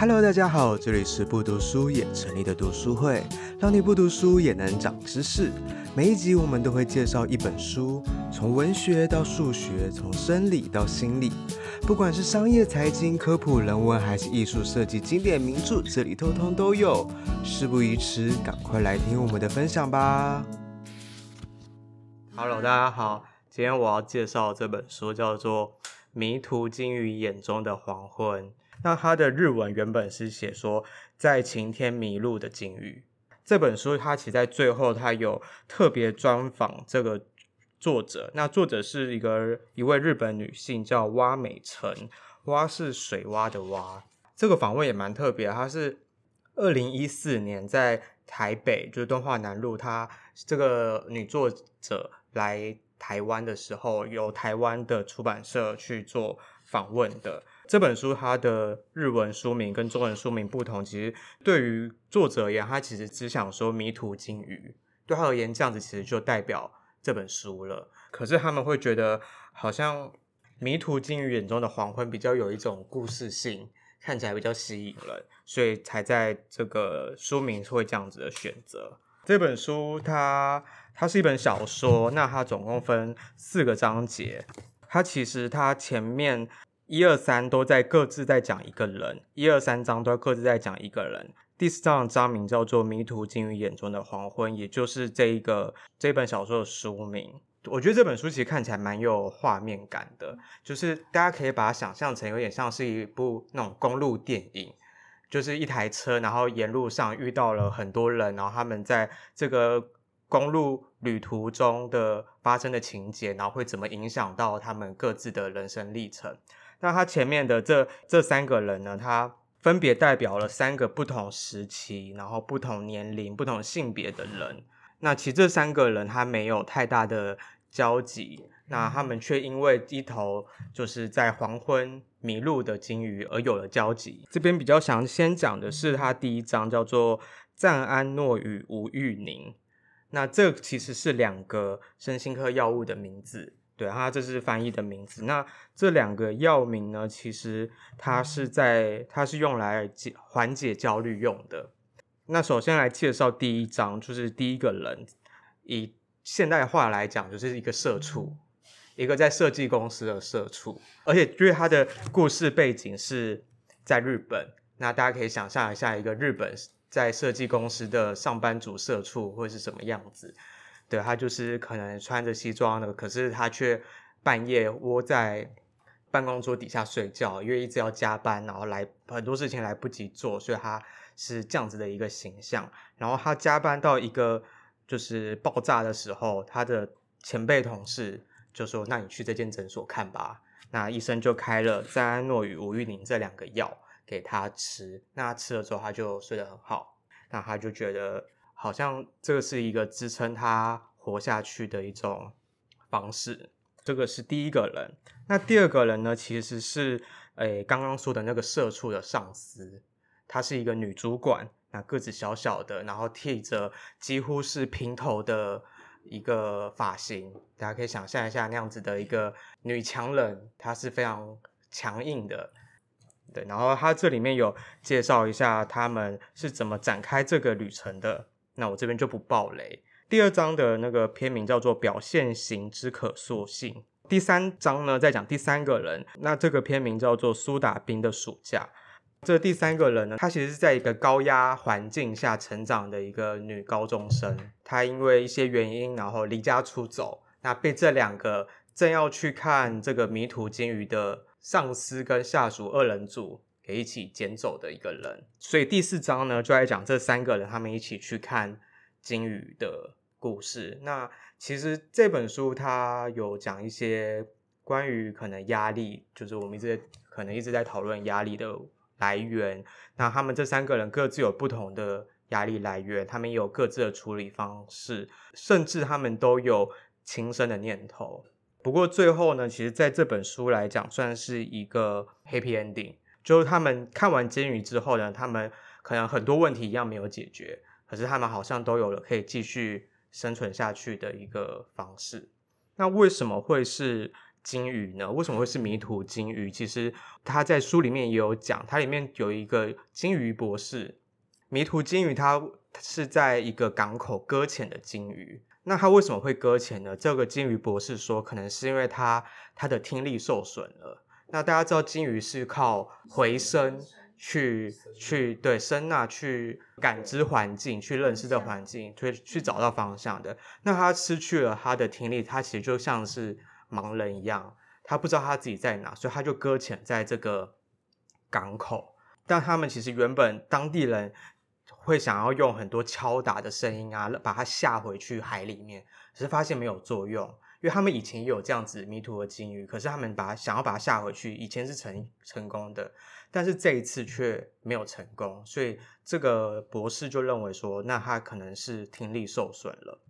Hello，大家好，这里是不读书也成立的读书会，让你不读书也能长知识。每一集我们都会介绍一本书，从文学到数学，从生理到心理，不管是商业、财经、科普、人文，还是艺术设计、经典名著，这里通通都有。事不宜迟，赶快来听我们的分享吧。Hello，大家好，今天我要介绍这本书叫做《迷途鲸鱼眼中的黄昏》。那它的日文原本是写说，在晴天迷路的鲸鱼。这本书它其实在最后，它有特别专访这个作者。那作者是一个一位日本女性，叫蛙美辰。蛙是水蛙的蛙。这个访问也蛮特别，它是二零一四年在台北，就是敦化南路，她这个女作者来台湾的时候，由台湾的出版社去做访问的。这本书它的日文书名跟中文书名不同，其实对于作者而言，他其实只想说迷途金鱼，对他而言这样子其实就代表这本书了。可是他们会觉得好像迷途金鱼眼中的黄昏比较有一种故事性，看起来比较吸引人，所以才在这个书名会这样子的选择。这本书它它是一本小说，那它总共分四个章节，它其实它前面。一二三都在各自在讲一个人，一二三章都各自在讲一个人。第四章的章名叫做《迷途鲸鱼眼中的黄昏》，也就是这一个这本小说的书名。我觉得这本书其实看起来蛮有画面感的，就是大家可以把它想象成有点像是一部那种公路电影，就是一台车，然后沿路上遇到了很多人，然后他们在这个公路旅途中的发生的情节，然后会怎么影响到他们各自的人生历程。那他前面的这这三个人呢，他分别代表了三个不同时期，然后不同年龄、不同性别的人。那其实这三个人他没有太大的交集，那他们却因为一头就是在黄昏迷路的鲸鱼而有了交集。这边比较想先讲的是他第一章叫做赞安诺与吴玉宁，那这其实是两个身心科药物的名字。对，它这是翻译的名字。那这两个药名呢，其实它是在，它是用来解缓解焦虑用的。那首先来介绍第一章，就是第一个人，以现代话来讲，就是一个社畜，一个在设计公司的社畜，而且因为他的故事背景是在日本，那大家可以想象一下，一个日本在设计公司的上班族社畜会是什么样子。对，他就是可能穿着西装的，可是他却半夜窝在办公桌底下睡觉，因为一直要加班，然后来很多事情来不及做，所以他是这样子的一个形象。然后他加班到一个就是爆炸的时候，他的前辈同事就说：“那你去这间诊所看吧。”那医生就开了赞安诺与吴玉宁这两个药给他吃。那吃了之后，他就睡得很好。那他就觉得。好像这个是一个支撑他活下去的一种方式。这个是第一个人。那第二个人呢？其实是诶刚刚说的那个社畜的上司，她是一个女主管，那个子小小的，然后剃着几乎是平头的一个发型。大家可以想象一下那样子的一个女强人，她是非常强硬的。对，然后她这里面有介绍一下他们是怎么展开这个旅程的。那我这边就不爆雷。第二章的那个片名叫做《表现型之可塑性》。第三章呢，在讲第三个人。那这个片名叫做《苏打冰的暑假》。这第三个人呢，她其实是在一个高压环境下成长的一个女高中生。她因为一些原因，然后离家出走。那被这两个正要去看这个迷途鲸鱼的上司跟下属二人组。一起捡走的一个人，所以第四章呢，就来讲这三个人他们一起去看鲸鱼的故事。那其实这本书它有讲一些关于可能压力，就是我们一直可能一直在讨论压力的来源。那他们这三个人各自有不同的压力来源，他们也有各自的处理方式，甚至他们都有轻生的念头。不过最后呢，其实在这本书来讲，算是一个 happy ending。就是他们看完鲸鱼之后呢，他们可能很多问题一样没有解决，可是他们好像都有了可以继续生存下去的一个方式。那为什么会是鲸鱼呢？为什么会是迷途鲸鱼？其实他在书里面也有讲，它里面有一个鲸鱼博士，迷途鲸鱼，它是在一个港口搁浅的鲸鱼。那它为什么会搁浅呢？这个鲸鱼博士说，可能是因为它它的听力受损了。那大家知道，鲸鱼是靠回声。去去对声呐去感知环境，去认识这环境，去去找到方向的。那它失去了它的听力，它其实就像是盲人一样，它不知道它自己在哪，所以它就搁浅在这个港口。但他们其实原本当地人会想要用很多敲打的声音啊，把它吓回去海里面，只是发现没有作用。因为他们以前也有这样子迷途的鲸鱼，可是他们把想要把它下回去，以前是成成功的，但是这一次却没有成功，所以这个博士就认为说，那他可能是听力受损了。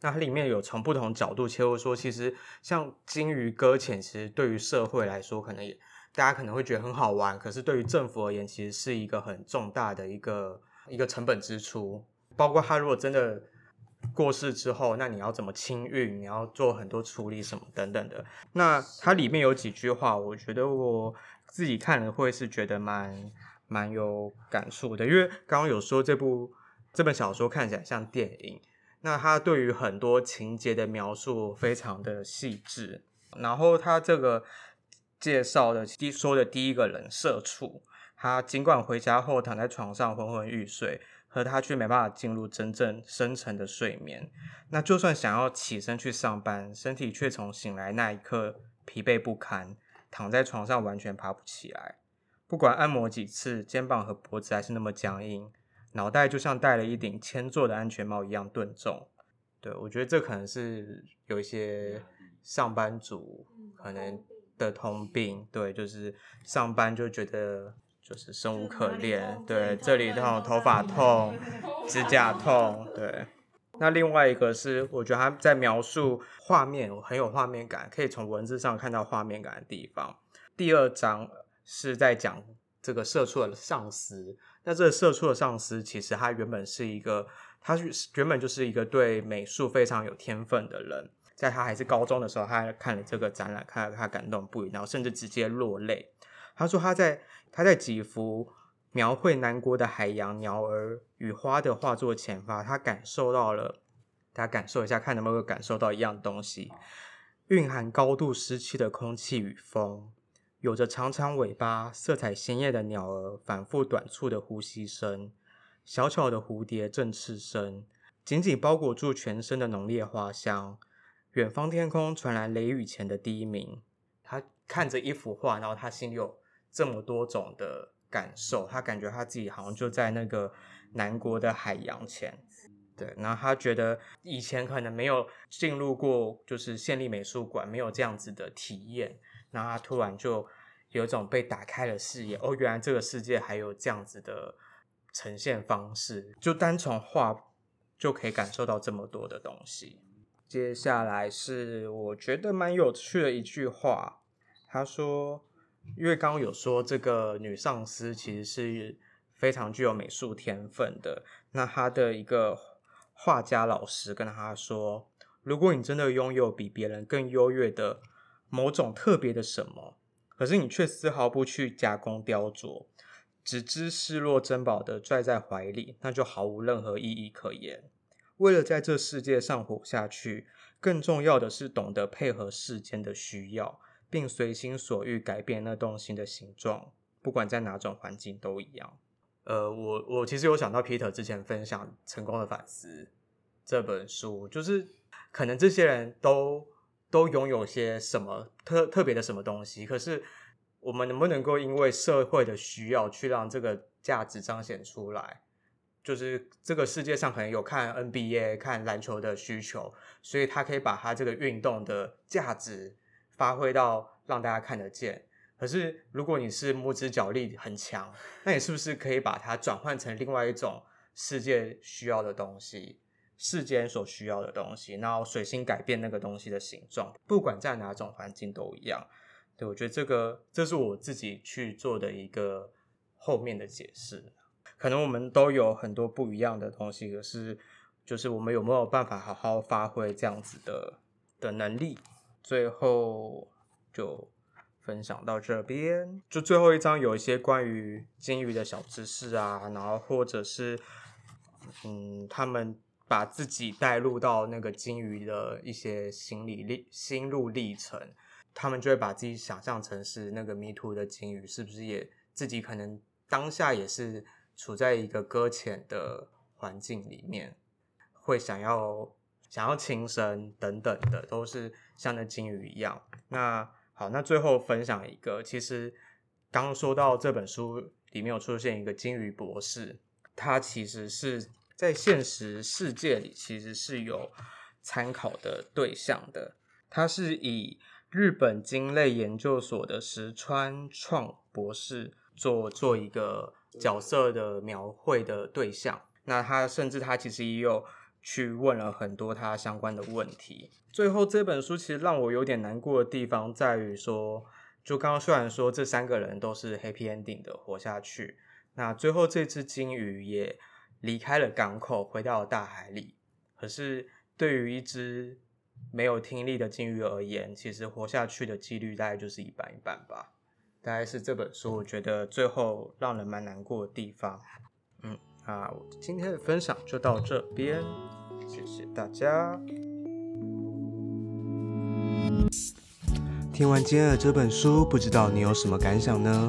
那它里面有从不同角度切入说，其实像鲸鱼搁浅，其实对于社会来说，可能也大家可能会觉得很好玩，可是对于政府而言，其实是一个很重大的一个一个成本支出，包括他如果真的。过世之后，那你要怎么清运？你要做很多处理什么等等的。那它里面有几句话，我觉得我自己看了会是觉得蛮蛮有感触的。因为刚刚有说这部这本小说看起来像电影，那它对于很多情节的描述非常的细致。然后他这个介绍的第说的第一个人社畜，他尽管回家后躺在床上昏昏欲睡。和他却没办法进入真正深层的睡眠，那就算想要起身去上班，身体却从醒来那一刻疲惫不堪，躺在床上完全爬不起来。不管按摩几次，肩膀和脖子还是那么僵硬，脑袋就像戴了一顶铅做的安全帽一样钝重。对，我觉得这可能是有一些上班族可能的通病，对，就是上班就觉得。就是生无可恋，对，这里痛，头发痛，指甲痛，对。那另外一个是，我觉得他在描述画面，很有画面感，可以从文字上看到画面感的地方。第二章是在讲这个社畜的上司，那这个社畜的上司其实他原本是一个，他原本就是一个对美术非常有天分的人，在他还是高中的时候，他看了这个展览，看了他感动不已，然后甚至直接落泪。他说他在。他在几幅描绘南国的海洋、鸟儿与花的画作前方，他感受到了，大家感受一下，看能不能感受到一样东西：蕴含高度湿气的空气与风，有着长长尾巴、色彩鲜艳的鸟儿反复短促的呼吸声，小巧的蝴蝶振翅声，紧紧包裹住全身的浓烈花香。远方天空传来雷雨前的低鸣。他看着一幅画，然后他心里有。这么多种的感受，他感觉他自己好像就在那个南国的海洋前，对，然后他觉得以前可能没有进入过，就是县立美术馆，没有这样子的体验，然后他突然就有一种被打开了视野，哦，原来这个世界还有这样子的呈现方式，就单从画就可以感受到这么多的东西。接下来是我觉得蛮有趣的一句话，他说。因为刚刚有说这个女上司其实是非常具有美术天分的，那她的一个画家老师跟她说：“如果你真的拥有比别人更优越的某种特别的什么，可是你却丝毫不去加工雕琢，只知视若珍宝的拽在怀里，那就毫无任何意义可言。为了在这世界上活下去，更重要的是懂得配合世间的需要。”并随心所欲改变那东西的形状，不管在哪种环境都一样。呃，我我其实有想到 Peter 之前分享《成功的反思》这本书，就是可能这些人都都拥有些什么特特别的什么东西，可是我们能不能够因为社会的需要去让这个价值彰显出来？就是这个世界上可能有看 NBA 看篮球的需求，所以他可以把他这个运动的价值。发挥到让大家看得见。可是，如果你是母子脚力很强，那你是不是可以把它转换成另外一种世界需要的东西，世间所需要的东西，然后随心改变那个东西的形状，不管在哪种环境都一样。对，我觉得这个这是我自己去做的一个后面的解释。可能我们都有很多不一样的东西，可是就是我们有没有办法好好发挥这样子的的能力？最后就分享到这边。就最后一章有一些关于金鱼的小知识啊，然后或者是嗯，他们把自己带入到那个金鱼的一些心理历心路历程，他们就会把自己想象成是那个迷途的金鱼，是不是也自己可能当下也是处在一个搁浅的环境里面，会想要。想要轻生等等的，都是像那鲸鱼一样。那好，那最后分享一个，其实刚刚说到这本书里面有出现一个鲸鱼博士，他其实是在现实世界里其实是有参考的对象的。他是以日本鲸类研究所的石川创博士做做一个角色的描绘的对象。那他甚至他其实也有。去问了很多他相关的问题，最后这本书其实让我有点难过的地方在于说，就刚刚虽然说这三个人都是 happy ending 的活下去，那最后这只鲸鱼也离开了港口，回到了大海里。可是对于一只没有听力的鲸鱼而言，其实活下去的几率大概就是一半一半吧。大概是这本书我觉得最后让人蛮难过的地方。嗯。那我今天的分享就到这边，谢谢大家。听完今天的这本书，不知道你有什么感想呢？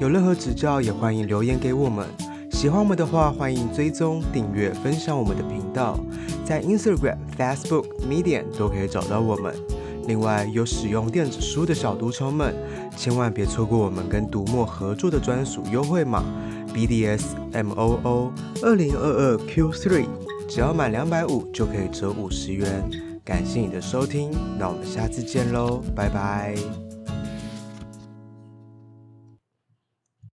有任何指教也欢迎留言给我们。喜欢我们的话，欢迎追踪、订阅、分享我们的频道，在 Instagram、Facebook、Medium 都可以找到我们。另外，有使用电子书的小读者们，千万别错过我们跟读墨合作的专属优惠码。BDSMOO 二零二二 Q3，只要满两百五就可以折五十元。感谢你的收听，那我们下次见喽，拜拜。